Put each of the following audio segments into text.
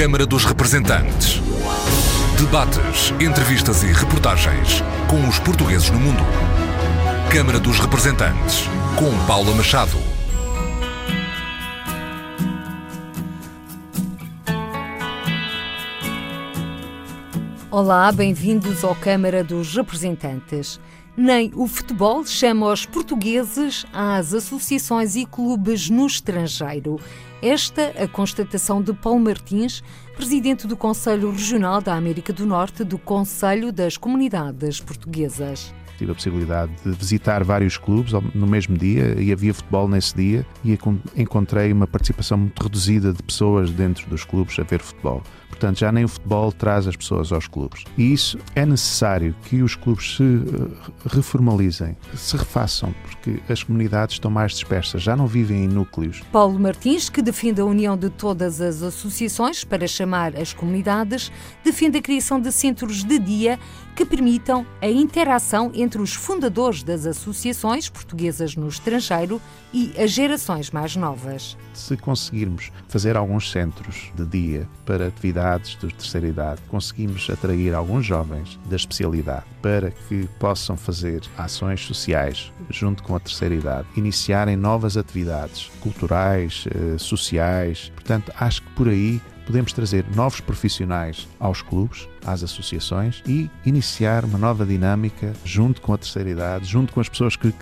Câmara dos Representantes. Debates, entrevistas e reportagens com os portugueses no mundo. Câmara dos Representantes, com Paula Machado. Olá, bem-vindos ao Câmara dos Representantes. Nem o futebol chama os portugueses às associações e clubes no estrangeiro. Esta a constatação de Paulo Martins, presidente do Conselho Regional da América do Norte do Conselho das Comunidades Portuguesas tive a possibilidade de visitar vários clubes no mesmo dia e havia futebol nesse dia e encontrei uma participação muito reduzida de pessoas dentro dos clubes a ver futebol. Portanto, já nem o futebol traz as pessoas aos clubes. E isso é necessário que os clubes se eh, reformalizem, se refaçam, porque as comunidades estão mais dispersas, já não vivem em núcleos. Paulo Martins, que defende a união de todas as associações para chamar as comunidades, defende a criação de centros de dia que permitam a interação entre os fundadores das associações portuguesas no estrangeiro e as gerações mais novas. Se conseguirmos fazer alguns centros de dia para atividades de terceira idade, conseguimos atrair alguns jovens da especialidade para que possam fazer ações sociais junto com a terceira idade, iniciarem novas atividades culturais, eh, sociais. Portanto, acho que por aí podemos trazer novos profissionais aos clubes, às associações e iniciar uma nova dinâmica junto com a terceira idade, junto com as pessoas que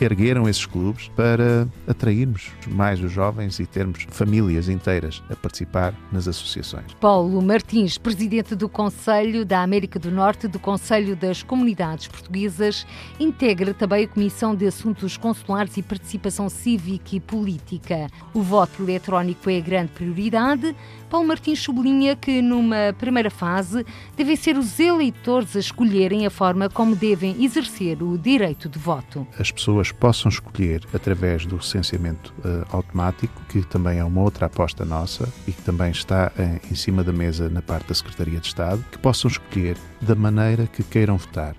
ergueram esses clubes para atrairmos mais os jovens e termos famílias inteiras a participar nas associações. Paulo Martins, presidente do Conselho da América do Norte do Conselho das Comunidades Portuguesas, integra também a Comissão de Assuntos Consulares e Participação Cívica e Política. O voto eletrónico é a grande prioridade. Paulo Martins sublinha que, numa primeira fase, devem ser os eleitores a escolherem a forma como devem exercer o direito de voto. As pessoas possam escolher através do recenseamento uh, automático, que também é uma outra aposta nossa e que também está uh, em cima da mesa na parte da Secretaria de Estado, que possam escolher da maneira que queiram votar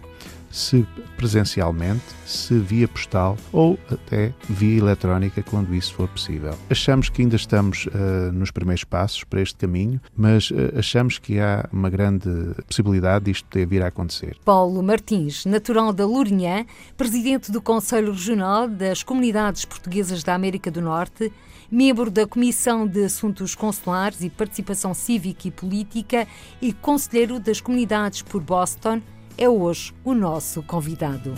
se presencialmente, se via postal ou até via eletrónica, quando isso for possível. Achamos que ainda estamos uh, nos primeiros passos para este caminho, mas uh, achamos que há uma grande possibilidade disto poder vir a acontecer. Paulo Martins, natural da Lourinhã, presidente do Conselho Regional das Comunidades Portuguesas da América do Norte, membro da Comissão de Assuntos Consulares e Participação Cívica e Política e conselheiro das comunidades por Boston, é hoje o nosso convidado.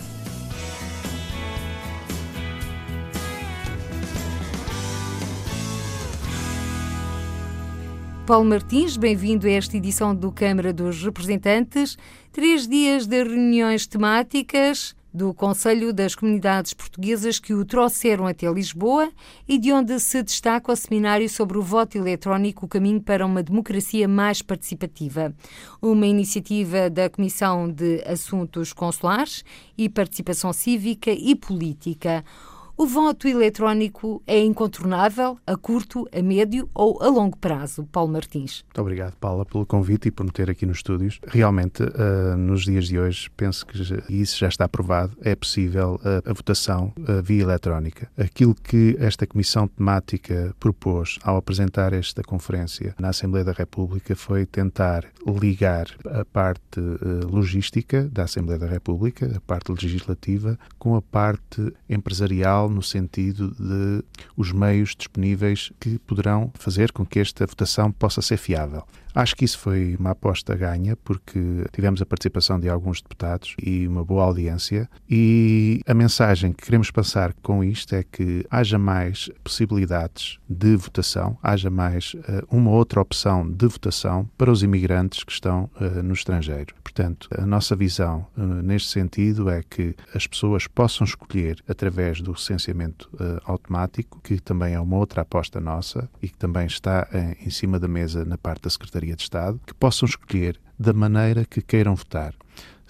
Paulo Martins, bem-vindo a esta edição do Câmara dos Representantes. Três dias de reuniões temáticas do Conselho das Comunidades Portuguesas que o trouxeram até Lisboa e de onde se destaca o seminário sobre o voto eletrónico, o caminho para uma democracia mais participativa. Uma iniciativa da Comissão de Assuntos Consulares e Participação Cívica e Política. O voto eletrónico é incontornável a curto, a médio ou a longo prazo? Paulo Martins. Muito obrigado, Paula, pelo convite e por me ter aqui nos estúdios. Realmente, uh, nos dias de hoje, penso que isso já está aprovado, é possível uh, a votação uh, via eletrónica. Aquilo que esta Comissão Temática propôs ao apresentar esta conferência na Assembleia da República foi tentar ligar a parte logística da Assembleia da República, a parte legislativa, com a parte empresarial no sentido de os meios disponíveis que poderão fazer com que esta votação possa ser fiável. Acho que isso foi uma aposta ganha, porque tivemos a participação de alguns deputados e uma boa audiência. E a mensagem que queremos passar com isto é que haja mais possibilidades de votação, haja mais uh, uma outra opção de votação para os imigrantes que estão uh, no estrangeiro. Portanto, a nossa visão uh, neste sentido é que as pessoas possam escolher através do recenseamento automático, que também é uma outra aposta nossa e que também está em cima da mesa na parte da Secretaria de Estado, que possam escolher da maneira que queiram votar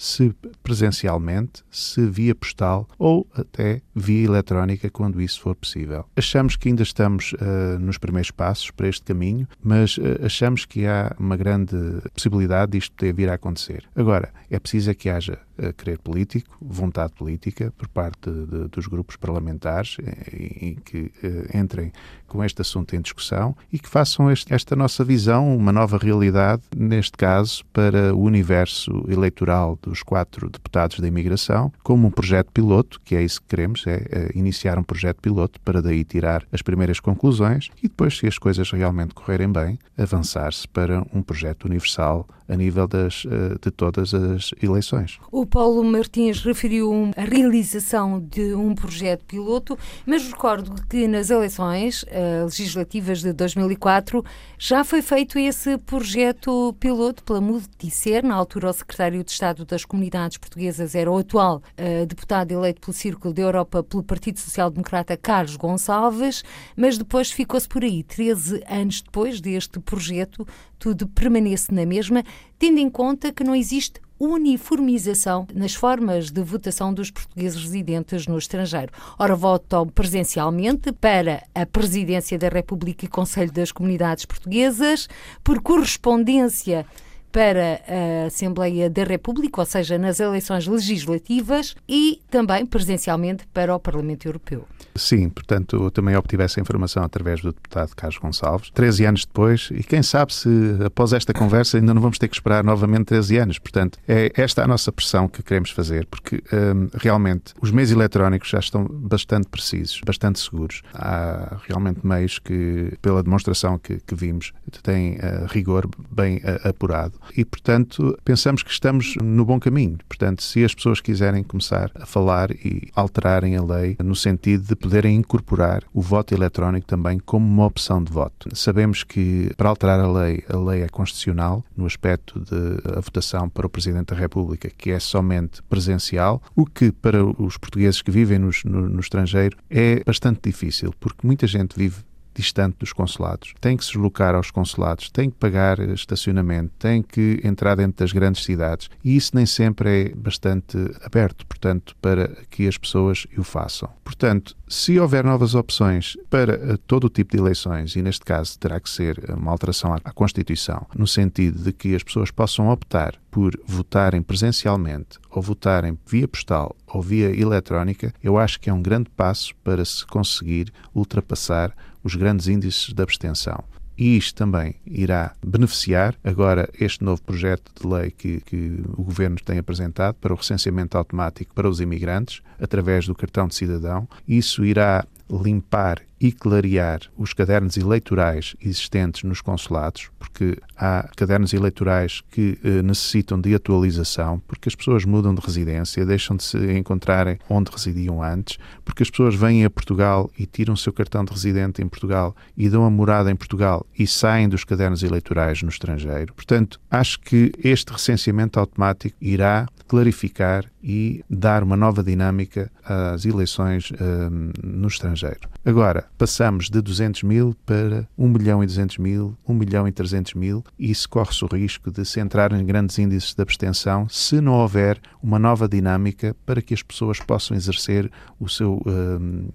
se presencialmente, se via postal ou até via eletrónica, quando isso for possível. Achamos que ainda estamos uh, nos primeiros passos para este caminho, mas uh, achamos que há uma grande possibilidade disto poder vir a acontecer. Agora, é preciso é que haja uh, querer político, vontade política por parte de, dos grupos parlamentares e, que uh, entrem com este assunto em discussão e que façam este, esta nossa visão uma nova realidade, neste caso, para o universo eleitoral dos quatro deputados da imigração, como um projeto piloto, que é isso que queremos, é, é iniciar um projeto piloto para daí tirar as primeiras conclusões e depois, se as coisas realmente correrem bem, avançar-se para um projeto universal a nível das, eh, de todas as eleições. O Paulo Martins referiu a realização de um projeto piloto, mas recordo que nas eleições uh, legislativas de 2004 já foi feito esse projeto piloto pela Multicer, na altura o secretário de Estado das Comunidades Portuguesas era o atual uh, deputado eleito pelo Círculo da Europa pelo Partido Social Democrata Carlos Gonçalves, mas depois ficou-se por aí. 13 anos depois deste projeto, tudo permanece na mesma, tendo em conta que não existe uniformização nas formas de votação dos portugueses residentes no estrangeiro. Ora, votam presencialmente para a Presidência da República e Conselho das Comunidades Portuguesas, por correspondência para a Assembleia da República, ou seja, nas eleições legislativas e também presencialmente para o Parlamento Europeu. Sim, portanto, eu também obtive essa informação através do deputado Carlos Gonçalves, 13 anos depois, e quem sabe se após esta conversa ainda não vamos ter que esperar novamente 13 anos. Portanto, é esta a nossa pressão que queremos fazer, porque hum, realmente os meios eletrónicos já estão bastante precisos, bastante seguros. Há realmente meios que, pela demonstração que, que vimos, têm uh, rigor bem uh, apurado e, portanto, pensamos que estamos no bom caminho. Portanto, se as pessoas quiserem começar a falar e alterarem a lei no sentido de poderem incorporar o voto eletrónico também como uma opção de voto. Sabemos que para alterar a lei, a lei é constitucional no aspecto de a votação para o Presidente da República, que é somente presencial, o que para os portugueses que vivem no, no, no estrangeiro é bastante difícil, porque muita gente vive distante dos consulados. Tem que se deslocar aos consulados, tem que pagar estacionamento, tem que entrar dentro das grandes cidades e isso nem sempre é bastante aberto, portanto, para que as pessoas o façam. Portanto, se houver novas opções para eh, todo o tipo de eleições, e neste caso terá que ser uma alteração à Constituição, no sentido de que as pessoas possam optar por votarem presencialmente ou votarem via postal ou via eletrónica, eu acho que é um grande passo para se conseguir ultrapassar os grandes índices de abstenção. E isto também irá beneficiar agora este novo projeto de lei que, que, o Governo tem apresentado para o recenseamento automático para os imigrantes, através do cartão de cidadão. Isso irá limpar e clarear os cadernos eleitorais existentes nos consulados, porque há cadernos eleitorais que eh, necessitam de atualização, porque as pessoas mudam de residência, deixam de se encontrarem onde residiam antes, porque as pessoas vêm a Portugal e tiram o seu cartão de residente em Portugal e dão a morada em Portugal e saem dos cadernos eleitorais no estrangeiro. Portanto, acho que este recenseamento automático irá clarificar e dar uma nova dinâmica às eleições um, no estrangeiro. Agora, passamos de 200 mil para 1 milhão e 200 mil, 1 milhão e 300 mil, e isso corre-se o risco de se entrar em grandes índices de abstenção se não houver uma nova dinâmica para que as pessoas possam exercer o seu um,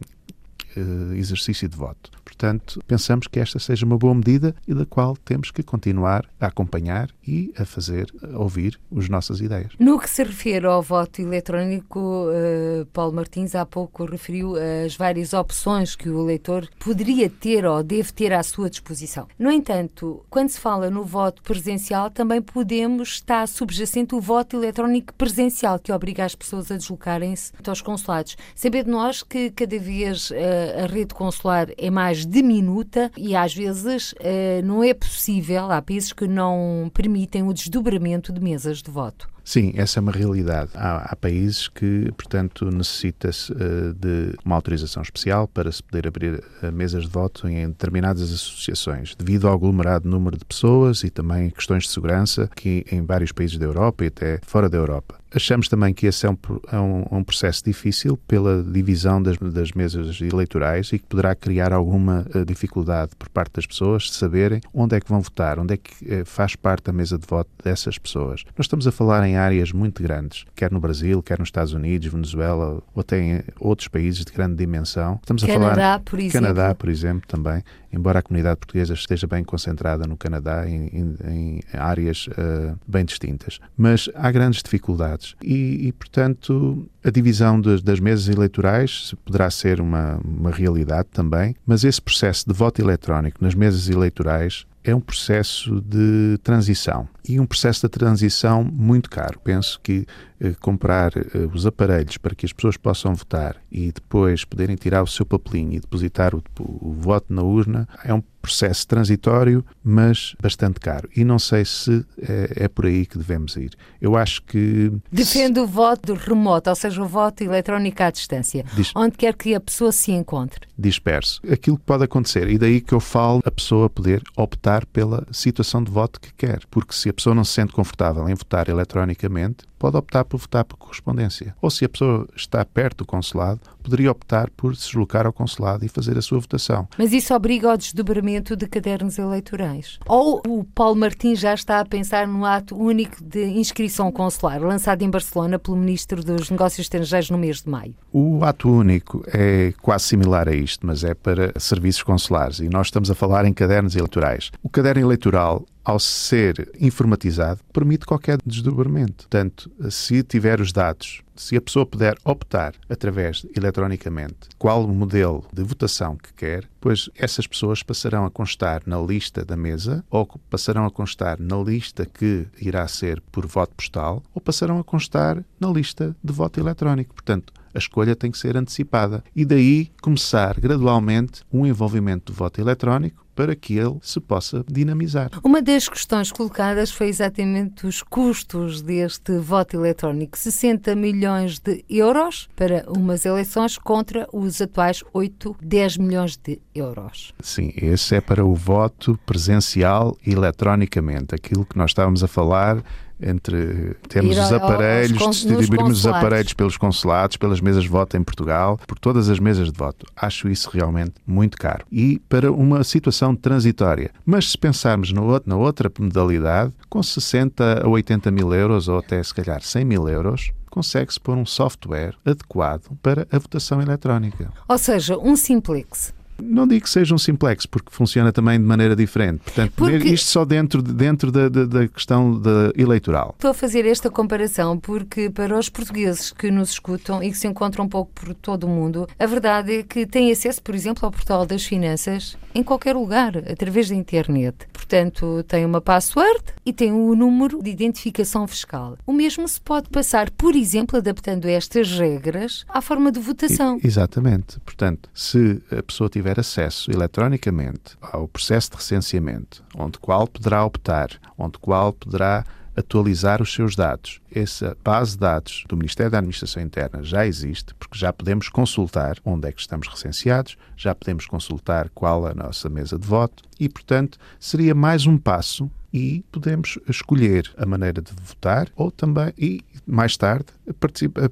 uh, exercício de voto. Portanto, pensamos que esta seja uma boa medida e da qual temos que continuar a acompanhar e a fazer a ouvir as nossas ideias. No que se refere ao voto eletrónico, uh, Paulo Martins há pouco referiu as várias opções que o eleitor poderia ter ou deve ter à sua disposição. No entanto, quando se fala no voto presencial, também podemos estar subjacente o voto eletrónico presencial, que obriga as pessoas a deslocarem-se aos consulados. Saber de nós que cada vez uh, a rede consular é mais diminuta e às vezes eh, não é possível, há países que não permitem o desdobramento de mesas de voto. Sim, essa é uma realidade. Há, há países que, portanto, necessita-se uh, de uma autorização especial para se poder abrir uh, mesas de voto em determinadas associações, devido ao aglomerado número de pessoas e também questões de segurança que em vários países da Europa e até fora da Europa. Achamos também que esse é um, é um, um processo difícil pela divisão das, das, mesas eleitorais e que poderá criar alguma uh, dificuldade por parte das pessoas de saberem onde é que vão votar, onde é que faz parte da mesa de voto dessas pessoas. Nós estamos a falar em em áreas muito grandes, quer no Brasil, quer nos Estados Unidos, Venezuela, ou até em outros países de grande dimensão. Estamos a Canadá, falar por exemplo. Canadá, por exemplo, também embora a comunidade portuguesa esteja bem concentrada no Canadá, em, em, em áreas uh, bem distintas. Mas há grandes dificuldades e, e portanto, a divisão das, das, mesas eleitorais poderá ser uma, uma realidade também, mas esse processo de voto eletrónico nas mesas eleitorais é um processo de transição e um processo de transição muito caro. Penso que eh, comprar eh, os aparelhos para que as pessoas possam votar e depois poderem tirar o seu papelinho e depositar o, o voto na urna é um processo transitório, mas bastante caro. E não sei se é, é, por aí que devemos ir. Eu acho que. Defende o voto remoto, ou seja, o voto eletrónico à distância, Dis... onde quer que a pessoa se encontre. Disperso. Aquilo que pode acontecer, e daí que eu falo a pessoa poder optar pela situação de voto que quer. Porque se a pessoa não se sente confortável em votar eletronicamente, pode optar por votar por correspondência. Ou se a pessoa está perto do consulado, poderia optar por se deslocar ao consulado e fazer a sua votação. Mas isso obriga ao desdobramento de cadernos eleitorais? Ou o Paulo Martins já está a pensar no ato único de inscrição consular, lançado em Barcelona pelo Ministro dos Negócios Estrangeiros no mês de maio? O ato único é quase similar a isto, mas é para serviços consulares e nós estamos a falar em cadernos eleitorais. O caderno eleitoral ao ser informatizado, permite qualquer desdobramento. Portanto, se tiver os dados, se a pessoa puder optar através eletronicamente qual modelo de votação que quer, pois essas pessoas passarão a constar na lista da mesa ou passarão a constar na lista que irá ser por voto postal ou passarão a constar na lista de voto eletrónico. Portanto, a escolha tem que ser antecipada e daí começar gradualmente um envolvimento do voto eletrónico para que ele se possa dinamizar. Uma das questões colocadas foi exatamente os custos deste voto eletrónico. 60 milhões de euros para umas eleições contra os atuais 8, 10 milhões de euros. Sim, esse é para o voto presencial eletronicamente. Aquilo que nós estávamos a falar entre termos os aparelhos, distribuirmos os aparelhos pelos consulados, pelas mesas de voto em Portugal, por todas as mesas de voto. Acho isso realmente muito caro. E para uma situação transitória. Mas se pensarmos na outra modalidade, com 60 a 80 mil euros, ou até se calhar 100 mil euros, consegue-se pôr um software adequado para a votação eletrónica. Ou seja, um simplex. Não digo que seja um simplex, porque funciona também de maneira diferente. Portanto, porque... isto só dentro, dentro da, da, da questão da eleitoral. Estou a fazer esta comparação porque, para os portugueses que nos escutam e que se encontram um pouco por todo o mundo, a verdade é que têm acesso, por exemplo, ao portal das finanças em qualquer lugar, através da internet. Portanto, tem uma password e tem o um número de identificação fiscal. O mesmo se pode passar, por exemplo, adaptando estas regras à forma de votação. exatamente. Portanto, se a pessoa tiver tiver acesso eletronicamente ao processo de recenseamento, onde qual poderá optar, onde qual poderá atualizar os seus dados. Essa base de dados do Ministério da Administração Interna já existe, porque já podemos consultar onde é que estamos recenseados, já podemos consultar qual a nossa mesa de voto e, portanto, seria mais um passo e podemos escolher a maneira de votar ou também, e mais tarde,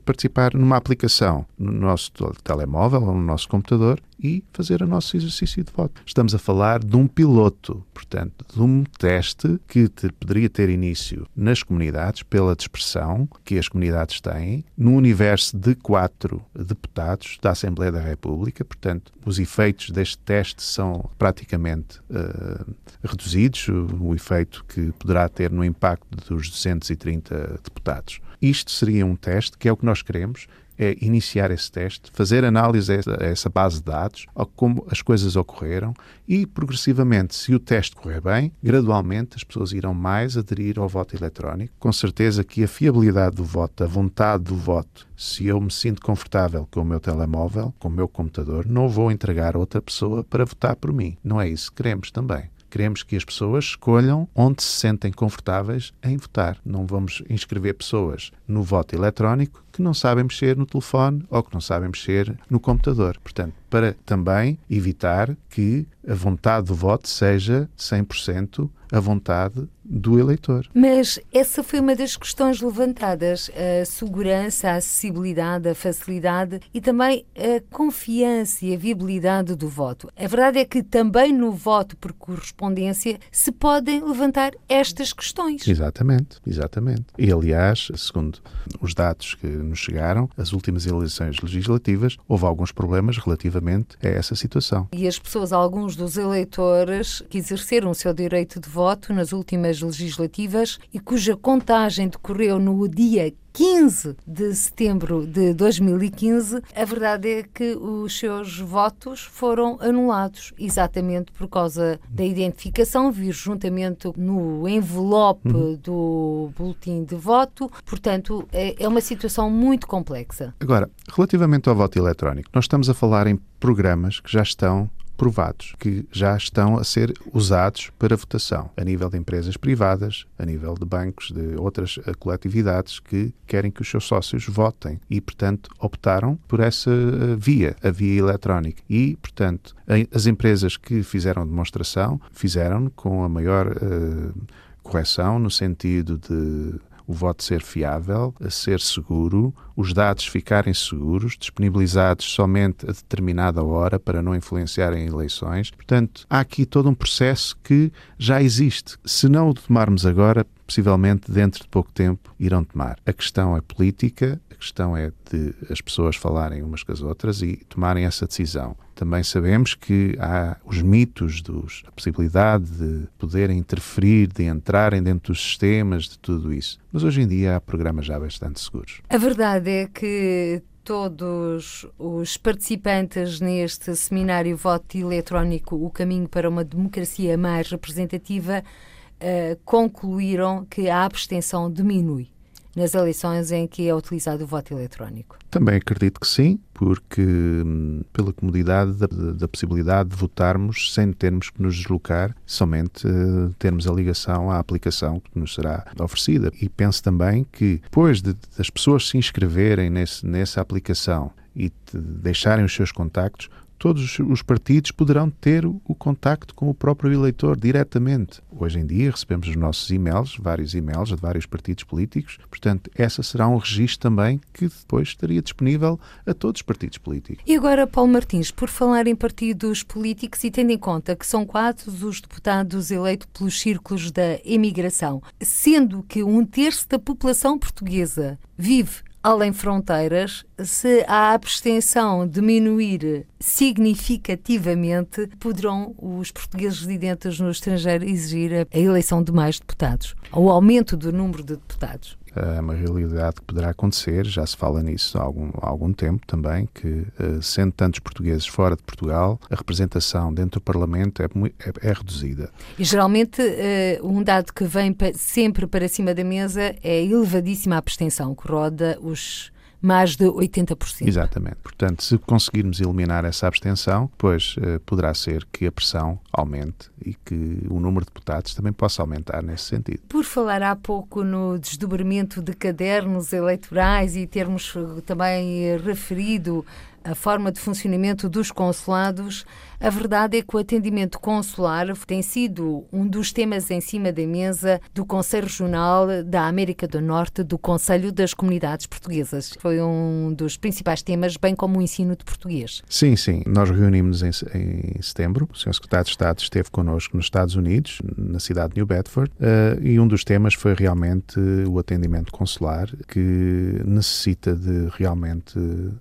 participar numa aplicação no nosso telemóvel ou no nosso computador e fazer o nosso exercício de voto. Estamos a falar de um piloto, portanto, de um teste que te, poderia ter início nas comunidades pela dispersão que as comunidades têm, no universo de quatro deputados da Assembleia da República. Portanto, os efeitos deste teste são praticamente uh, reduzidos, o, o efeito que poderá ter no impacto dos 230 deputados. Isto seria um teste que é o que nós queremos é iniciar esse teste, fazer análise a essa base de dados, como as coisas ocorreram e, progressivamente, se o teste correr bem, gradualmente as pessoas irão mais aderir ao voto eletrónico. Com certeza que a fiabilidade do voto, a vontade do voto, se eu me sinto confortável com o meu telemóvel, com o meu computador, não vou entregar a outra pessoa para votar por mim. Não é isso que queremos também. Queremos que as pessoas escolham onde se sentem confortáveis em votar. Não vamos inscrever pessoas no voto eletrónico que não sabem mexer no telefone ou que não sabem mexer no computador. Portanto, para também evitar que a vontade do voto seja 100% a vontade do eleitor. Mas essa foi uma das questões levantadas: a segurança, a acessibilidade, a facilidade e também a confiança e a viabilidade do voto. A verdade é que também no voto por correspondência se podem levantar estas questões. Exatamente, exatamente. E aliás, segundo os dados que nos chegaram, as últimas eleições legislativas, houve alguns problemas relativamente a essa situação. E as pessoas, alguns dos eleitores que exerceram o seu direito de voto nas últimas legislativas e cuja contagem decorreu no dia 15 de setembro de 2015, a verdade é que os seus votos foram anulados, exatamente por causa da identificação vir juntamente no envelope uhum. do boletim de voto. Portanto, é, é uma situação muito complexa. Agora, relativamente ao voto eletrónico, nós estamos a falar em programas que já estão provados, que já estão a ser usados para votação, a nível de empresas privadas, a nível de bancos, de outras eh, coletividades que querem que os seus sócios votem e, portanto, optaram por essa eh, via, a via eletrónica. E, portanto, as empresas que fizeram demonstração fizeram com a maior uh, correção no sentido de o voto ser fiável, a ser seguro, os dados ficarem seguros, disponibilizados somente a determinada hora para não influenciarem eleições. Portanto, há aqui todo um processo que já existe. Se não o tomarmos agora, possivelmente dentro de pouco tempo irão tomar. A questão é política, questão é de as pessoas falarem umas com as outras e tomarem essa decisão. Também sabemos que há os mitos dos a possibilidade de poderem interferir, de entrarem dentro dos sistemas, de tudo isso. Mas hoje em dia há programas já bastante seguros. A verdade é que todos os participantes neste seminário Voto Eletrónico O Caminho para uma Democracia Mais Representativa uh, concluíram que a abstenção diminui nas eleições em que é utilizado o voto eletrónico? Também acredito que sim, porque hum, pela comodidade da, da, possibilidade de votarmos sem termos que nos deslocar, somente uh, termos a ligação à aplicação que nos será oferecida. E penso também que depois de, das pessoas se inscreverem nesse, nessa aplicação e de deixarem os seus contactos, todos os partidos poderão ter o contacto com o próprio eleitor diretamente. Hoje em dia recebemos os nossos e-mails, vários e-mails de vários partidos políticos, portanto, essa será um registro também que depois estaria disponível a todos os partidos políticos. E agora, Paulo Martins, por falar em partidos políticos e tendo em conta que são quatro os deputados eleitos pelos círculos da emigração, sendo que um terço da população portuguesa vive além fronteiras, se a abstenção diminuir significativamente, poderão os portugueses residentes no estrangeiro exigir a eleição de mais deputados, ou aumento do número de deputados é uma realidade que poderá acontecer, já se fala nisso há algum, há algum tempo também, que eh, sendo tantos portugueses fora de Portugal, a representação dentro do Parlamento é, é, é reduzida. E geralmente eh, um dado que vem sempre para cima da mesa é a elevadíssima abstenção, que roda os mais de 80%. Exatamente. Portanto, se conseguirmos eliminar essa abstenção, pois eh, poderá ser que a pressão aumente e que o número de deputados também possa aumentar nesse sentido. Por falar há pouco no desdobramento de cadernos eleitorais e termos também referido a forma de funcionamento dos consulados, a verdade é que o atendimento consular tem sido um dos temas em cima da mesa do Conselho Regional da América do Norte do Conselho das Comunidades Portuguesas. Foi um dos principais temas, bem como o ensino de português. Sim, sim. Nós reunimos em, em setembro. O Sr. Secretário de Estado esteve connosco nos Estados Unidos, na cidade de New Bedford, uh, e um dos temas foi realmente o atendimento consular, que necessita de realmente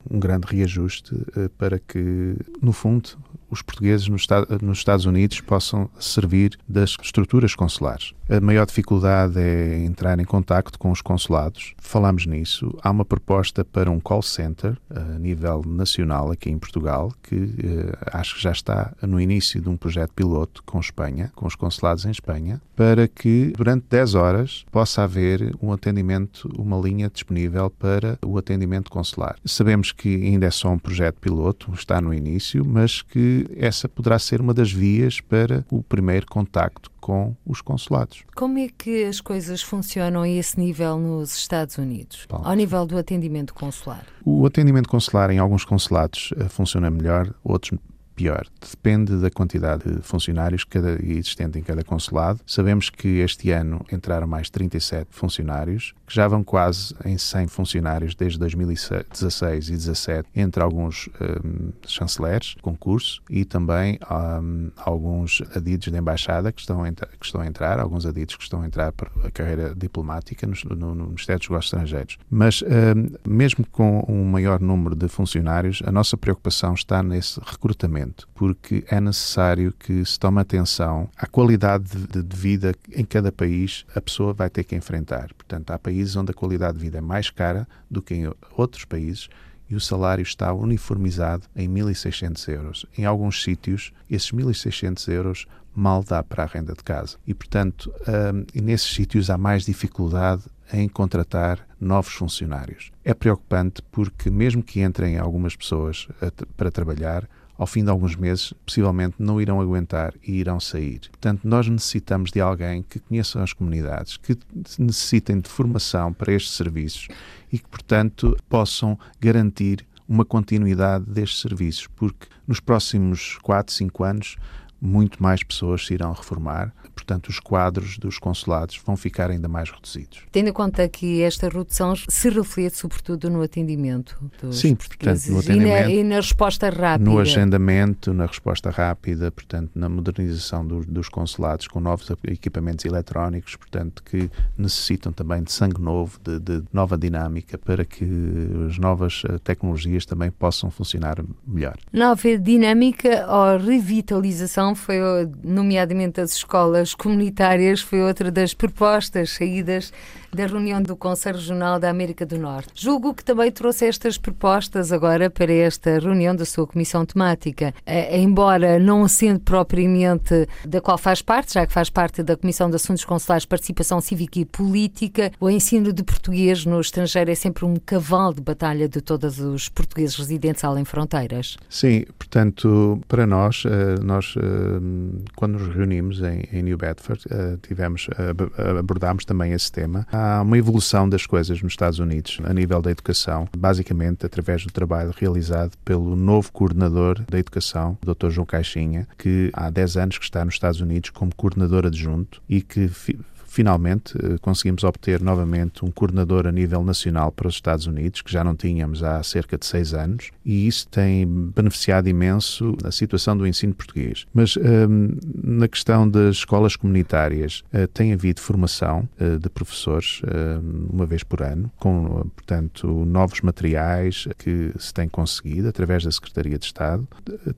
um grande reajuste uh, para que, no fundo, os portugueses nos, Estados Unidos possam servir das estruturas consulares. A maior dificuldade é entrar em contacto com os consulados. Falamos nisso. Há uma proposta para um call center a nível nacional aqui em Portugal, que eh, acho que já está no início de um projeto piloto com Espanha, com os consulados em Espanha, para que durante 10 horas possa haver um atendimento, uma linha disponível para o atendimento consular. Sabemos que ainda é só um projeto piloto, está no início, mas que que essa poderá ser uma das vias para o primeiro contacto com os consulados. Como é que as coisas funcionam a esse nível nos Estados Unidos, Bom, ao nível do atendimento consular? O atendimento consular em alguns consulados uh, funciona melhor, outros pior. Depende da quantidade de funcionários cada, existente em cada consulado. Sabemos que este ano entraram mais 37 funcionários, que já vão quase em 100 funcionários desde 2016 e 2017, entre alguns um, chanceleres, concurso, e também um, alguns adidos de embaixada que estão, a, que estão a entrar, alguns adidos que estão a entrar para a carreira diplomática no, no, no Estrangeiros. Mas, um, mesmo com um maior número de funcionários, a nossa preocupação está nesse recrutamento porque é necessário que se tome atenção à qualidade de, de vida em cada país a pessoa vai ter que enfrentar. Portanto, há países onde a qualidade de vida é mais cara do que em outros países e o salário está uniformizado em 1.600 euros. Em alguns sítios, esses 1.600 euros mal dá para a renda de casa. E, portanto, um, nesses sítios há mais dificuldade em contratar novos funcionários. É preocupante porque, mesmo que entrem algumas pessoas para trabalhar, ao fim de alguns meses, possivelmente não irão aguentar e irão sair. Portanto, nós necessitamos de alguém que conheça as comunidades, que necessitem de formação para estes serviços e que, portanto, possam garantir uma continuidade destes serviços, porque nos próximos 4, 5 anos muito mais pessoas se irão reformar, portanto, os quadros dos consulados vão ficar ainda mais reduzidos. Tendo em conta que esta redução se reflete sobretudo no atendimento dos Sim, portanto, no atendimento, e, na, e na resposta rápida. No agendamento, na resposta rápida, portanto, na modernização do, dos consulados com novos equipamentos eletrónicos, portanto, que necessitam também de sangue novo, de, de nova dinâmica, para que as novas eh, tecnologias também possam funcionar melhor. Nova dinâmica ou revitalização foi, nomeadamente as escolas comunitárias, foi outra das propostas saídas da reunião do Conselho Regional da América do Norte. Julgo que também trouxe estas propostas agora para esta reunião da sua comissão temática, eh, embora não sendo propriamente da qual faz parte, já que faz parte da Comissão de Assuntos Consulares, Participação Cívica e Política, o ensino de português no estrangeiro é sempre um cavalo de batalha de todos os portugueses residentes além fronteiras. Sim, portanto, para nós, eh, nós eh, quando nos reunimos em, New Bedford, tivemos, abordámos também esse tema. Há uma evolução das coisas nos Estados Unidos a nível da educação, basicamente através do trabalho realizado pelo novo coordenador da educação, Dr. João Caixinha, que há 10 anos que está nos Estados Unidos como coordenador adjunto e que finalmente eh, conseguimos obter novamente um coordenador a nível nacional para os Estados Unidos, que já não tínhamos há cerca de seis anos, e isso tem beneficiado imenso a situação do ensino português. Mas um, na questão das escolas comunitárias, uh, tem havido formação uh, de professores uh, uma vez por ano, com, portanto, novos materiais que se tem conseguido através da Secretaria de Estado.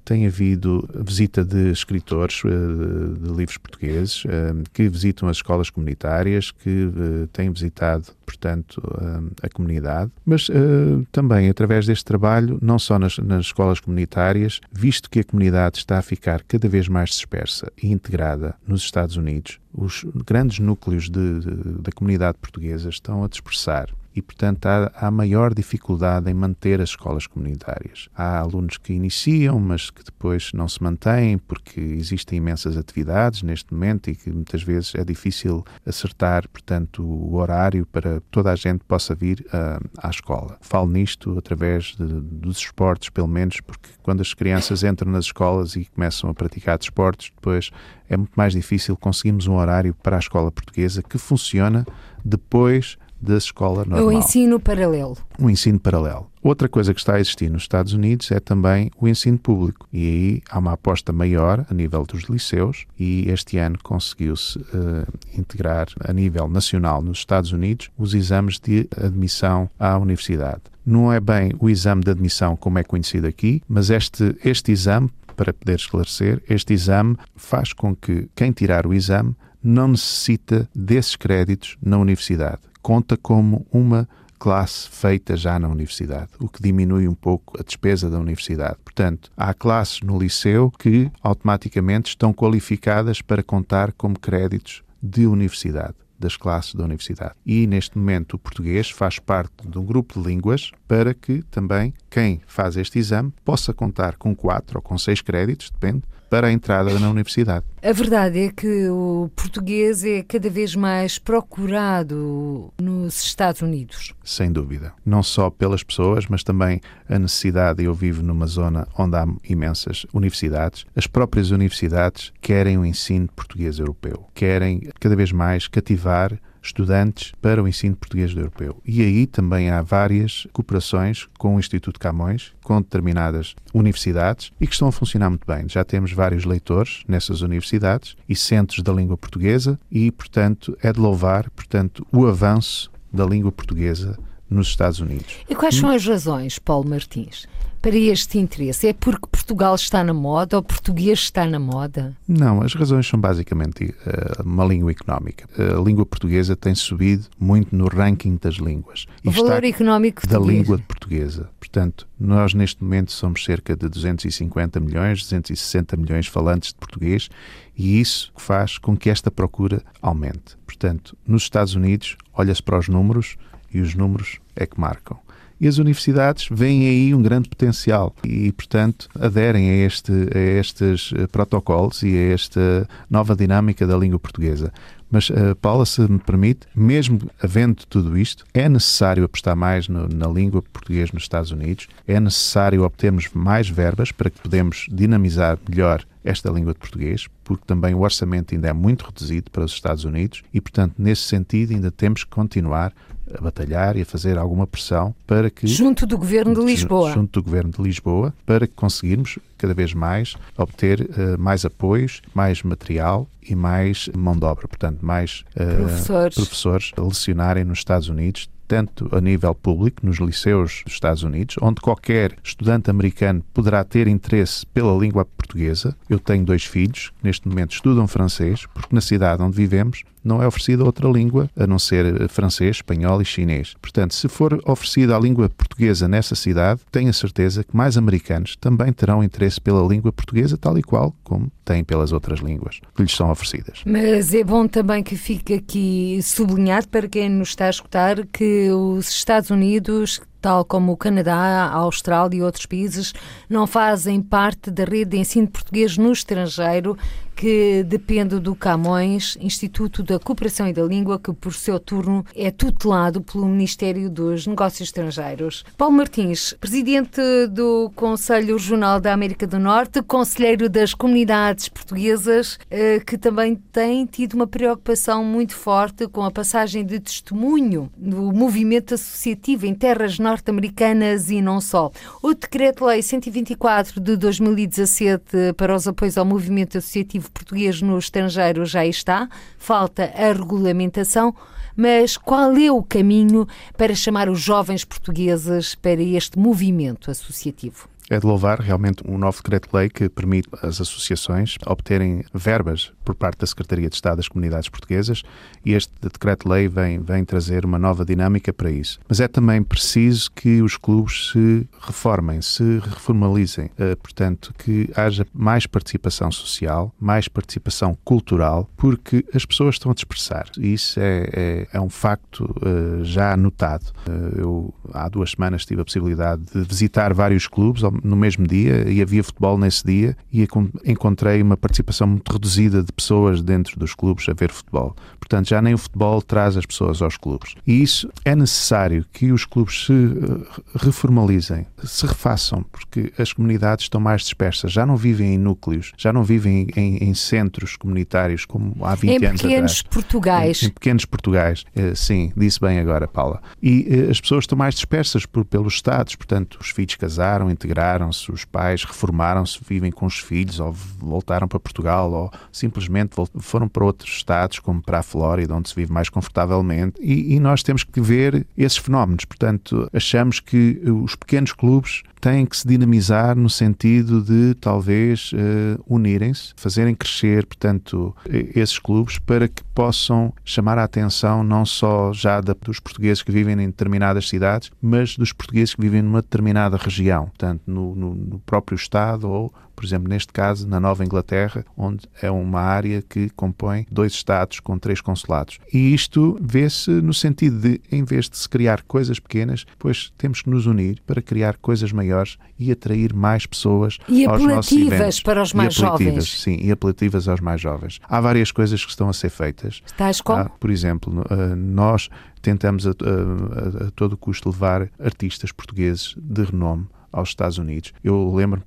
Tem havido visita de escritores de livros portugueses que visitam as escolas comunitárias comunitárias que uh, têm visitado, portanto, uh, a comunidade, mas uh, também através deste trabalho, não só nas, nas, escolas comunitárias, visto que a comunidade está a ficar cada vez mais dispersa e integrada nos Estados Unidos, os grandes núcleos de, de, da comunidade portuguesa estão a dispersar e, portanto, há, há maior dificuldade em manter as escolas comunitárias. Há alunos que iniciam, mas que depois não se mantêm porque existem imensas atividades neste momento e que muitas vezes é difícil acertar, portanto, o horário para toda a gente possa vir uh, à escola. Falo nisto através de, dos esportes, pelo menos, porque quando as crianças entram nas escolas e começam a praticar desportos, depois é muito mais difícil conseguirmos um horário para a escola portuguesa que funciona depois da escola normal. O ensino paralelo. O ensino paralelo. Outra coisa que está a existir nos Estados Unidos é também o ensino público. E aí há uma aposta maior a nível dos liceus e este ano conseguiu-se uh, integrar a nível nacional nos Estados Unidos os exames de admissão à universidade. Não é bem o exame de admissão como é conhecido aqui, mas este, este exame, para poder esclarecer, este exame faz com que quem tirar o exame não necessita desses créditos na universidade conta como uma classe feita já na universidade, o que diminui um pouco a despesa da universidade. Portanto, há classes no liceu que automaticamente estão qualificadas para contar como créditos de universidade. das classes da universidade. E neste momento o português faz parte de um grupo de línguas para que também quem faz este exame possa contar com quatro ou com seis créditos, depende, para a entrada na universidade. A verdade é que o português é cada vez mais procurado nos Estados Unidos. Sem dúvida. Não só pelas pessoas, mas também a necessidade. Eu vivo numa zona onde há imensas universidades. As próprias universidades querem o ensino português europeu. Querem cada vez mais cativar estudantes para o ensino português do europeu. E aí também há várias cooperações com o Instituto Camões, com determinadas universidades e que estão a funcionar muito bem. Já temos vários leitores nessas universidades e centros da língua portuguesa e, portanto, é de louvar, portanto, o avanço da língua portuguesa nos Estados Unidos. E quais são as razões, Paulo Martins, para este interesse? É porque Portugal está na moda ou português está na moda? Não, as razões são basicamente uh, uma língua económica. A língua portuguesa tem subido muito no ranking das línguas. O valor económico da língua portuguesa. Portanto, nós neste momento somos cerca de 250 milhões, 260 milhões falantes de português e isso faz com que esta procura aumente. Portanto, nos Estados Unidos, olha-se para os números e os números é que marcam e as universidades veem aí um grande potencial e, portanto, aderem a, este, a estes eh, protocolos e a esta nova dinâmica da língua portuguesa. Mas, uh, Paula, se me permite, mesmo havendo tudo isto, é necessário apostar mais no, na língua portuguesa nos Estados Unidos, é necessário obtermos mais verbas para que podemos dinamizar melhor esta língua de português, porque também o orçamento ainda é muito reduzido para os Estados Unidos e, portanto, nesse sentido, ainda temos que continuar a batalhar e a fazer alguma pressão para que. Junto do Governo de Lisboa. Junto do Governo de Lisboa, para que conseguirmos cada vez mais obter uh, mais apoios, mais material e mais mão de obra, portanto, mais uh, professores. professores a lecionarem nos Estados Unidos tanto a nível público, nos liceus dos Estados Unidos, onde qualquer estudante americano poderá ter interesse pela língua portuguesa. Eu tenho dois filhos que neste momento estudam francês, porque na cidade onde vivemos não é oferecida outra língua a não ser francês, espanhol e chinês. Portanto, se for oferecida a língua portuguesa nessa cidade, tenho a certeza que mais americanos também terão interesse pela língua portuguesa, tal e qual como têm pelas outras línguas que lhes são oferecidas. Mas é bom também que fique aqui sublinhado para quem nos está a escutar que os Estados Unidos tal como o Canadá, a Austrália e outros países, não fazem parte da rede de ensino português no estrangeiro, que depende do Camões, Instituto da Cooperação e da Língua, que por seu turno é tutelado pelo Ministério dos Negócios Estrangeiros. Paulo Martins, presidente do Conselho Regional da América do Norte, conselheiro das comunidades portuguesas, eh, que também tem tido uma preocupação muito forte com a passagem de testemunho do movimento associativo em terras norte norte-americanas e não só. O Decreto-Lei 124 de 2017 para os apoios ao movimento associativo português no estrangeiro já está, falta a regulamentação. Mas qual é o caminho para chamar os jovens portugueses para este movimento associativo? É de louvar realmente um novo decreto-lei que permite às associações obterem verbas por parte da Secretaria de Estado das Comunidades Portuguesas e este decreto-lei vem, vem trazer uma nova dinâmica para isso. Mas é também preciso que os clubes se reformem, se reformalizem, uh, portanto, que haja mais participação social, mais participação cultural, porque as pessoas estão a dispersar. Isso é, é, é um facto uh, já notado. Uh, eu, há duas semanas, tive a possibilidade de visitar vários clubes no mesmo dia e havia futebol nesse dia e encontrei uma participação muito reduzida de pessoas dentro dos clubes a ver futebol. Portanto, já nem o futebol traz as pessoas aos clubes. E isso é necessário que os clubes se eh, reformalizem, se refaçam, porque as comunidades estão mais dispersas, já não vivem em núcleos, já não vivem em, em centros comunitários como há 20 em anos atrás. Em pequenos Portugais. Em, em, pequenos Portugais, eh, sim, disse bem agora, Paula. E eh, as pessoas estão mais dispersas por, pelos Estados, portanto, os filhos casaram, integraram-se, os pais reformaram-se, vivem com os filhos, ou voltaram para Portugal, ou simplesmente foram para outros Estados, como para a Flórida, onde se vive mais confortavelmente, e, e nós temos que ver esses fenómenos. Portanto, achamos que os pequenos clubes têm que se dinamizar no sentido de talvez uh, unirem-se, fazerem crescer, portanto, esses clubes para que possam chamar a atenção não só já da, dos portugueses que vivem em determinadas cidades, mas dos portugueses que vivem numa determinada região. Portanto, no, no, no próprio Estado ou por exemplo, neste caso, na Nova Inglaterra, onde é uma área que compõe dois Estados com três consulados. E isto vê-se no sentido de, em vez de se criar coisas pequenas, pois temos que nos unir para criar coisas maiores e atrair mais pessoas e aos nossos eventos. para os mais jovens. Sim, e apelativas aos mais jovens. Há várias coisas que estão a ser feitas. Estás como? Há, por exemplo, eh, nós tentamos a, a, a todo custo levar artistas portugueses de renome aos Estados Unidos. Eu lembro,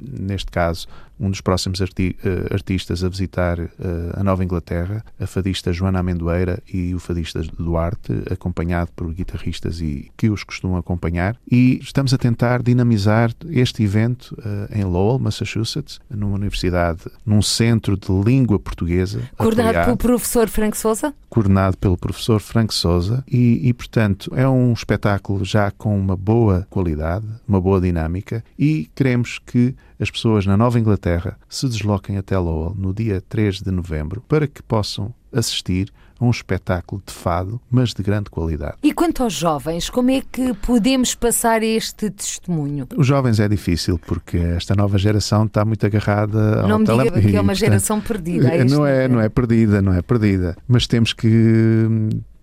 neste caso, um dos próximos arti uh, artistas a visitar uh, a Nova Inglaterra, a fadista Joana Amendoeira e o fadista Duarte, acompanhado por guitarristas e que os costumam acompanhar. E estamos a tentar dinamizar este evento uh, em Lowell, Massachusetts, numa universidade, num centro de língua portuguesa. Coordenado apoiado, pelo professor Frank Souza? Coordenado pelo professor Frank Souza e, e, portanto, é um espetáculo já com uma boa qualidade, uma boa dinâmica e queremos que as pessoas na Nova Inglaterra se desloquem até Lowell no dia 3 de novembro para que possam assistir a um espetáculo de fado, mas de grande qualidade. E quanto aos jovens, como é que podemos passar este testemunho? Os jovens é difícil porque esta nova geração está muito agarrada ao Não me diga que é uma geração perdida. É não é, não é perdida, não é perdida, mas temos que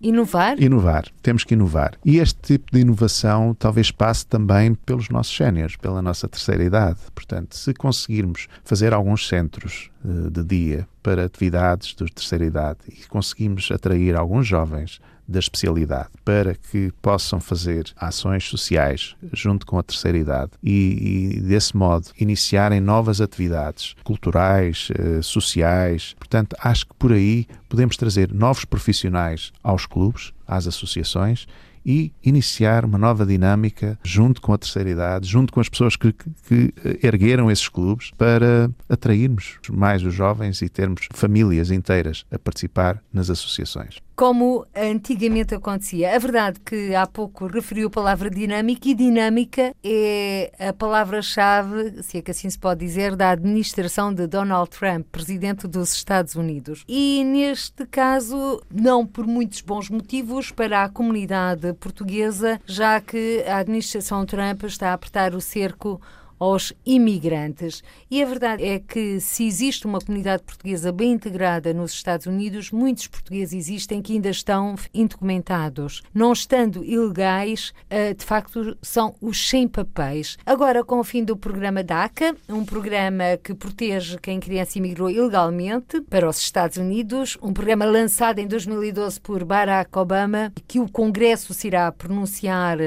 Inovar? Inovar. Temos que inovar. E este tipo de inovação talvez passe também pelos nossos séniores, pela nossa terceira idade. Portanto, se conseguirmos fazer alguns centros uh, de dia para atividades de terceira idade e conseguimos atrair alguns jovens da especialidade para que possam fazer ações sociais junto com a terceira idade e, e desse modo iniciarem novas atividades culturais, eh, sociais. Portanto, acho que por aí podemos trazer novos profissionais aos clubes, às associações e iniciar uma nova dinâmica junto com a terceira idade, junto com as pessoas que, que, ergueram esses clubes para atrairmos mais os jovens e termos famílias inteiras a participar nas associações como antigamente acontecia. A verdade que há pouco referiu a palavra dinâmica e dinâmica é a palavra-chave, se é que assim se pode dizer, da administração de Donald Trump, presidente dos Estados Unidos. E neste caso, não por muitos bons motivos para a comunidade portuguesa, já que a administração Trump está a apertar o cerco aos imigrantes. E a verdade é que, se existe uma comunidade portuguesa bem integrada nos Estados Unidos, muitos portugueses existem que ainda estão indocumentados. Não estando ilegais, eh, de facto, são os sem papéis. Agora, com o fim do programa DACA, um programa que protege quem criança imigrou ilegalmente para os Estados Unidos, um programa lançado em 2012 por Barack Obama, que o Congresso se irá pronunciar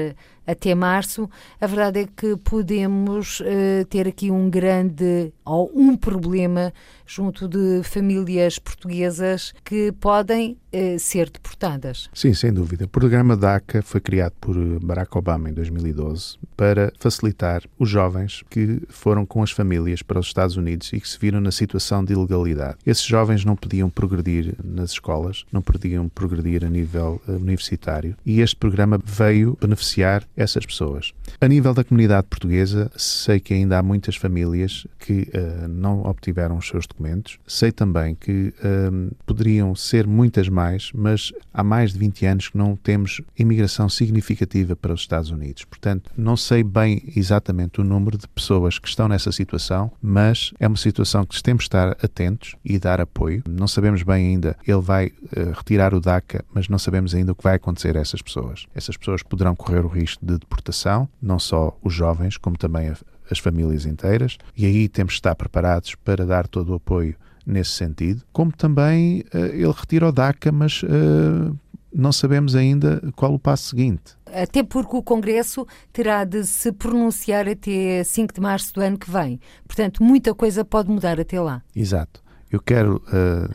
até março, a verdade é que podemos uh, ter aqui um grande ou um problema junto de famílias portuguesas que podem eh, ser deportadas. Sim, sem dúvida. O programa DACA foi criado por eh, Barack Obama em 2012 para facilitar os jovens que foram com as famílias para os Estados Unidos e que se viram na situação de ilegalidade. Esses jovens não podiam progredir nas escolas, não podiam progredir a nível uh, universitário e este programa veio beneficiar essas pessoas. A nível da comunidade portuguesa, sei que ainda há muitas famílias que uh, não obtiveram os seus documentos. Sei também que uh, poderiam ser muitas mais, mas há mais de 20 anos que não temos imigração significativa para os Estados Unidos. Portanto, não sei bem exatamente o número de pessoas que estão nessa situação, mas é uma situação que temos de estar atentos e dar apoio. Não sabemos bem ainda, ele vai uh, retirar o DACA, mas não sabemos ainda o que vai acontecer a essas pessoas. Essas pessoas poderão correr o risco de deportação, não só os jovens, como também a, as famílias inteiras, e aí temos de estar preparados para dar todo o apoio nesse sentido, como também uh, ele retira o DACA, mas uh, não sabemos ainda qual o passo seguinte. Até porque o Congresso terá de se pronunciar até 5 de março do ano que vem. Portanto, muita coisa pode mudar até lá. Exato. Eu quero uh,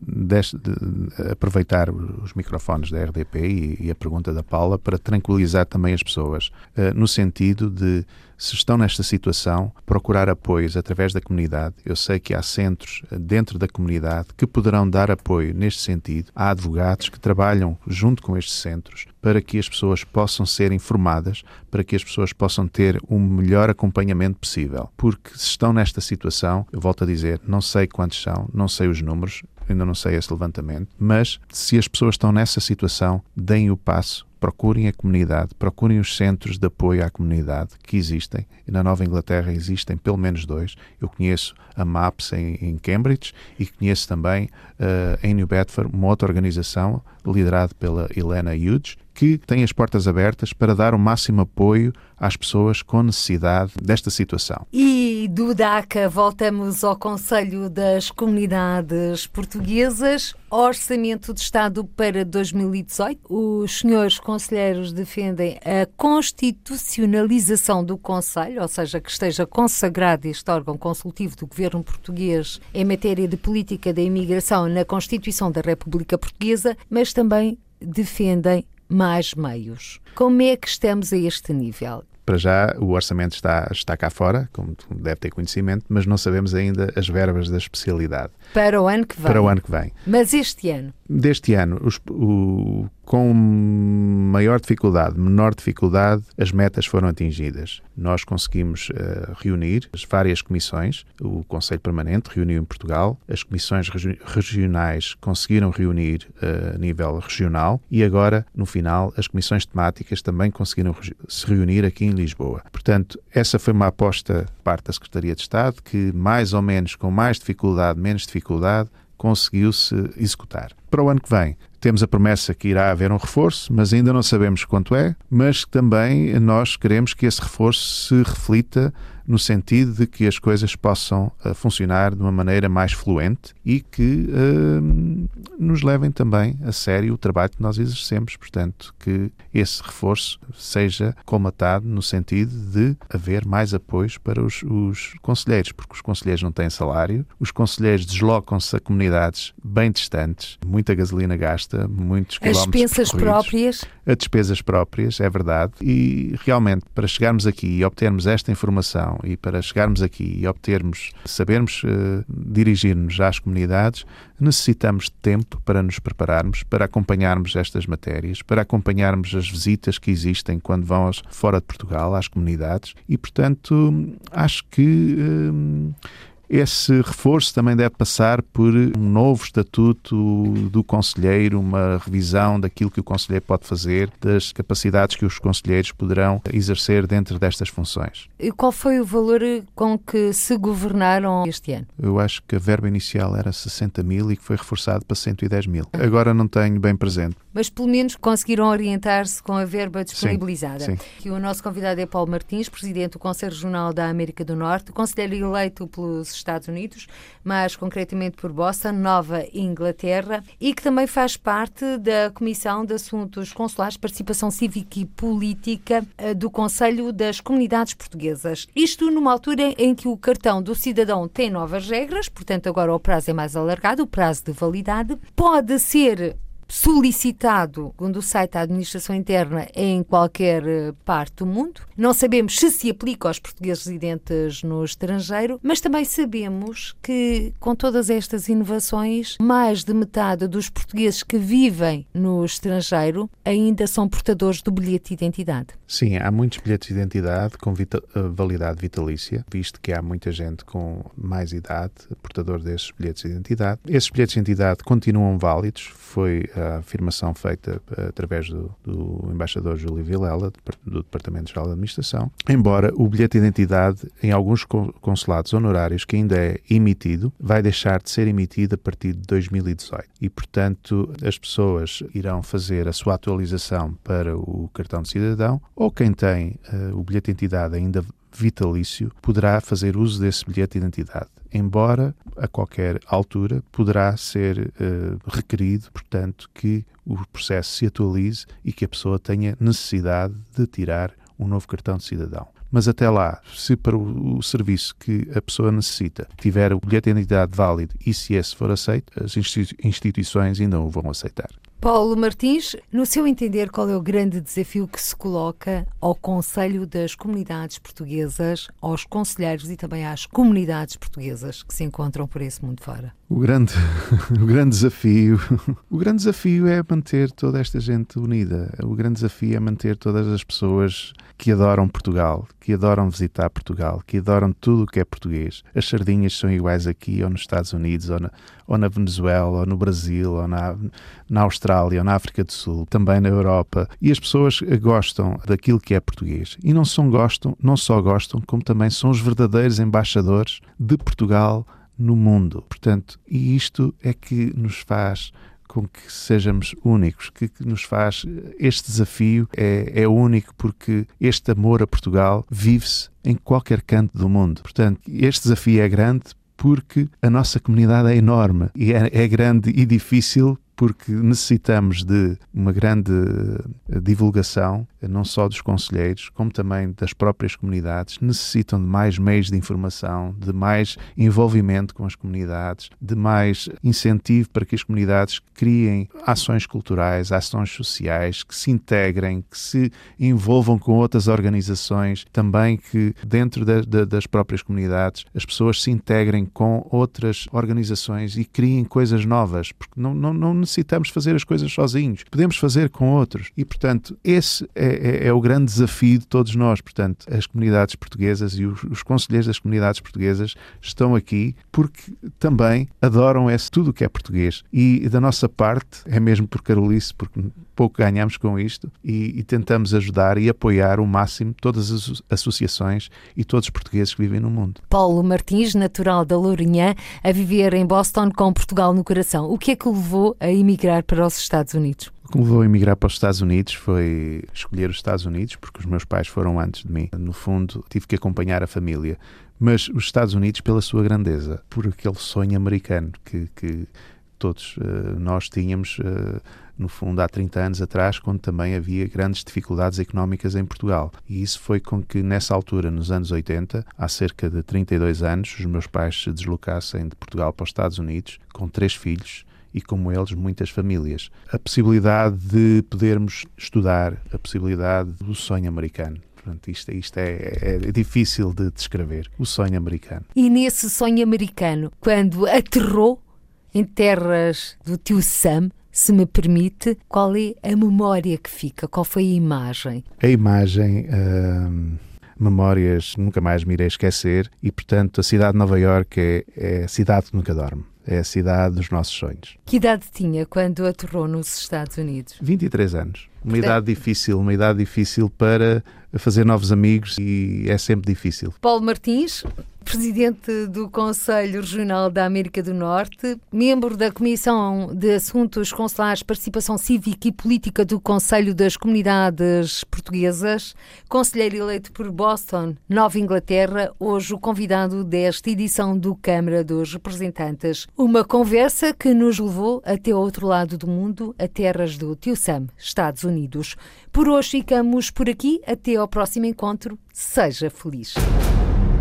deste, de, aproveitar os microfones da RDP e, e, a pergunta da Paula para tranquilizar também as pessoas, uh, no sentido de se estão nesta situação, procurar apoios através da comunidade. Eu sei que há centros dentro da comunidade que poderão dar apoio neste sentido. Há advogados que trabalham junto com estes centros para que as pessoas possam ser informadas, para que as pessoas possam ter o melhor acompanhamento possível. Porque se estão nesta situação, eu volto a dizer, não sei quantos são, não sei os números, ainda não sei esse levantamento, mas se as pessoas estão nessa situação, deem o passo, procurem a comunidade, procurem os centros de apoio à comunidade que existem. E na Nova Inglaterra existem pelo menos dois. Eu conheço a MAPS em, em Cambridge e conheço também uh, em New Bedford uma outra organização liderada pela Helena Hughes, que tem as portas abertas para dar o máximo apoio às pessoas com necessidade desta situação. E do DACA voltamos ao Conselho das Comunidades Portuguesas. Orçamento de Estado para 2018. Os senhores conselheiros defendem a constitucionalização do Conselho, ou seja, que esteja consagrado este órgão consultivo do governo português em matéria de política da imigração na Constituição da República Portuguesa, mas também defendem mais meios. Como é que estamos a este nível? Para já, o orçamento está, está cá fora, como deve ter conhecimento, mas não sabemos ainda as verbas da especialidade. Para o ano que vem. Para o ano que vem. Mas este ano? Deste ano, os, o, com maior dificuldade, menor dificuldade, as metas foram atingidas. Nós conseguimos uh, reunir as várias comissões, o Conselho Permanente reuniu em Portugal, as comissões regi regionais conseguiram reunir uh, a nível regional e agora, no final, as comissões temáticas também conseguiram se reunir aqui em Lisboa. Portanto, essa foi uma aposta parte da Secretaria de Estado que, mais ou menos, com mais dificuldade, menos dificuldade, conseguiu-se executar. Para o ano que vem, temos a promessa que irá haver um reforço, mas ainda não sabemos quanto é, mas também nós queremos que esse reforço se reflita no sentido de que as coisas possam uh, funcionar de uma maneira mais fluente e que uh, nos levem também a sério o trabalho que nós exercemos. Portanto, que esse reforço seja colmatado no sentido de haver mais apoios para os, os conselheiros, porque os conselheiros não têm salário, os conselheiros deslocam-se a comunidades bem distantes, muita gasolina gasta, muitos As despesas próprias? A despesas próprias, é verdade. E realmente, para chegarmos aqui e obtermos esta informação e para chegarmos aqui e obtermos, sabermos uh, dirigir-nos às comunidades, necessitamos de tempo para nos prepararmos, para acompanharmos estas matérias, para acompanharmos as visitas que existem quando vão fora de Portugal às comunidades e, portanto, acho que. Uh, esse reforço também deve passar por um novo estatuto do conselheiro, uma revisão daquilo que o conselheiro pode fazer, das capacidades que os conselheiros poderão exercer dentro destas funções. E qual foi o valor com que se governaram este ano? Eu acho que a verba inicial era 60 mil e que foi reforçado para 110 mil. Agora não tenho bem presente. Mas pelo menos conseguiram orientar-se com a verba disponibilizada. Sim, sim. o nosso convidado é Paulo Martins, presidente do Conselho Regional da América do Norte, conselheiro eleito pelos Estados Unidos, mais concretamente por Boston, Nova Inglaterra, e que também faz parte da Comissão de Assuntos Consulares, Participação Cívica e Política eh, do Conselho das Comunidades Portuguesas. Isto numa altura em que o cartão do cidadão tem novas regras, portanto agora o prazo é mais alargado, o prazo de validade pode ser solicitado, segundo o site da Administração Interna, em qualquer eh, parte do mundo. Não sabemos se se aplica aos portugueses residentes no estrangeiro, mas também sabemos que, com todas estas inovações, mais de metade dos portugueses que vivem no estrangeiro ainda são portadores do bilhete de identidade. Sim, há muitos bilhetes de identidade com eh, validade vitalícia, visto que há muita gente com mais idade portador desses bilhetes de identidade. Esses bilhetes de identidade continuam válidos, foi a afirmação feita eh, através do, do embaixador Júlio Vilela, do Departamento-Geral da Administração, embora o bilhete de identidade em alguns consulados honorários que ainda é emitido, vai deixar de ser emitido a partir de 2018. E, portanto, as pessoas irão fazer a sua atualização para o cartão de cidadão ou quem tem uh, o bilhete de identidade ainda vitalício poderá fazer uso desse bilhete de identidade, embora a qualquer altura poderá ser uh, requerido, portanto, que o processo se atualize e que a pessoa tenha necessidade de tirar um novo cartão de cidadão. Mas até lá, se para o, serviço que a pessoa necessita tiver o bilhete de identidade válido e se esse for aceito, as instituições ainda o vão aceitar. Paulo Martins, no seu entender, qual é o grande desafio que se coloca ao Conselho das Comunidades Portuguesas, aos conselheiros e também às comunidades portuguesas que se encontram por esse mundo fora? O grande, o grande desafio, o grande desafio é manter toda esta gente unida. O grande desafio é manter todas as pessoas que adoram Portugal, que adoram visitar Portugal, que adoram tudo o que é português. As sardinhas são iguais aqui, ou nos Estados Unidos, ou na, ou na Venezuela, ou no Brasil, ou na, na Austrália, ou na África do Sul, também na Europa. E as pessoas gostam daquilo que é português. E não só gostam, não só gostam, como também são os verdadeiros embaixadores de Portugal no mundo. Portanto, e isto é que nos faz com que sejamos únicos, que, que nos faz este desafio é, é único porque este amor a Portugal vive-se em qualquer canto do mundo. Portanto, este desafio é grande porque a nossa comunidade é enorme e é, é grande e difícil porque necessitamos de uma grande eh, divulgação, não só dos conselheiros, como também das próprias comunidades. Necessitam de mais meios de informação, de mais envolvimento com as comunidades, de mais incentivo para que as comunidades criem ações culturais, ações sociais, que se integrem, que se envolvam com outras organizações, também que dentro de, de, das próprias comunidades as pessoas se integrem com outras organizações e criem coisas novas, porque não, não, não necessitamos fazer as coisas sozinhos, podemos fazer com outros. E, portanto, esse é, é, é o grande desafio de todos nós. Portanto, as comunidades portuguesas e os, os conselheiros das comunidades portuguesas estão aqui porque também adoram esse tudo o que é português. E da nossa parte, é mesmo por Carolice, porque pouco ganhamos com isto e, e, tentamos ajudar e apoiar o máximo todas as associações e todos os portugueses que vivem no mundo. Paulo Martins, natural da Lourinhã, a viver em Boston com Portugal no coração. O que é que o levou a emigrar para os Estados Unidos? O que me levou a emigrar para os Estados Unidos foi escolher os Estados Unidos, porque os meus pais foram antes de mim. No fundo, tive que acompanhar a família. Mas os Estados Unidos pela sua grandeza, por aquele sonho americano que, que todos uh, nós tínhamos. Uh, no fundo, há 30 anos atrás, quando também havia grandes dificuldades económicas em Portugal. E isso foi com que, nessa altura, nos anos 80, há cerca de 32 anos, os meus pais se deslocassem de Portugal para os Estados Unidos com três filhos e, como eles, muitas famílias. A possibilidade de podermos estudar, a possibilidade do sonho americano. Portanto, isto, isto é, é, é, difícil de descrever, o sonho americano. E nesse sonho americano, quando aterrou em terras do tio Sam, se me permite, qual é a memória que fica? Qual foi a imagem? A imagem. Hum, memórias nunca mais me irei esquecer e, portanto, a cidade de Nova Iorque é, é a cidade que nunca dorme. É a cidade dos nossos sonhos. Que idade tinha quando aterrou nos Estados Unidos? 23 anos. Uma portanto... idade difícil, uma idade difícil para fazer novos amigos e é sempre difícil. Paulo Martins, presidente do Conselho Regional da América do Norte, membro da Comissão de Assuntos Consulares, Participação Cívica e Política do Conselho das Comunidades Portuguesas, conselheiro eleito por Boston, Nova Inglaterra, hoje o convidado desta edição do Câmara dos Representantes. Uma conversa que nos levou até ao outro lado do mundo, a terras do Tio Sam, Estados Unidos. Por hoje ficamos por aqui. Até ao próximo encontro. Seja feliz.